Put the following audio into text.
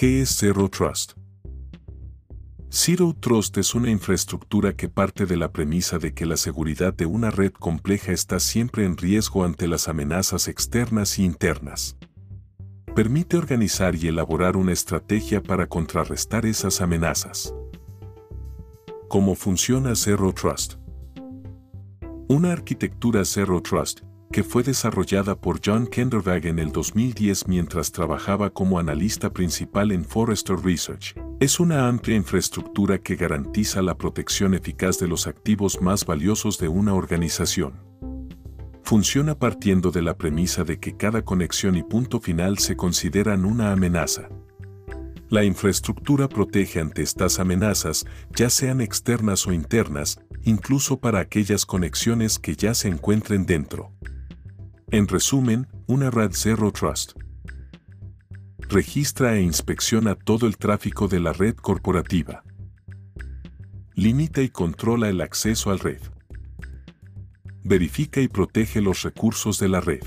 ¿Qué es Zero Trust? Zero Trust es una infraestructura que parte de la premisa de que la seguridad de una red compleja está siempre en riesgo ante las amenazas externas y internas. Permite organizar y elaborar una estrategia para contrarrestar esas amenazas. ¿Cómo funciona Zero Trust? Una arquitectura Zero Trust que fue desarrollada por John Kenderberg en el 2010 mientras trabajaba como analista principal en Forrester Research. Es una amplia infraestructura que garantiza la protección eficaz de los activos más valiosos de una organización. Funciona partiendo de la premisa de que cada conexión y punto final se consideran una amenaza. La infraestructura protege ante estas amenazas, ya sean externas o internas, incluso para aquellas conexiones que ya se encuentren dentro. En resumen, una red Zero Trust. Registra e inspecciona todo el tráfico de la red corporativa. Limita y controla el acceso al red. Verifica y protege los recursos de la red.